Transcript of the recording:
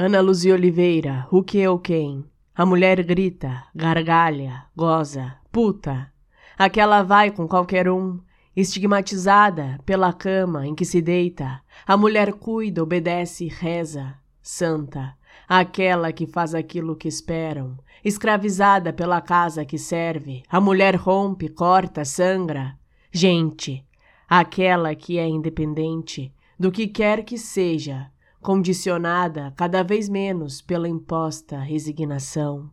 Ana Luzia Oliveira, o que ou quem? A mulher grita, gargalha, goza, puta. Aquela vai com qualquer um, estigmatizada pela cama em que se deita. A mulher cuida, obedece, reza, santa. Aquela que faz aquilo que esperam, escravizada pela casa que serve. A mulher rompe, corta, sangra. Gente, aquela que é independente do que quer que seja condicionada cada vez menos pela imposta resignação.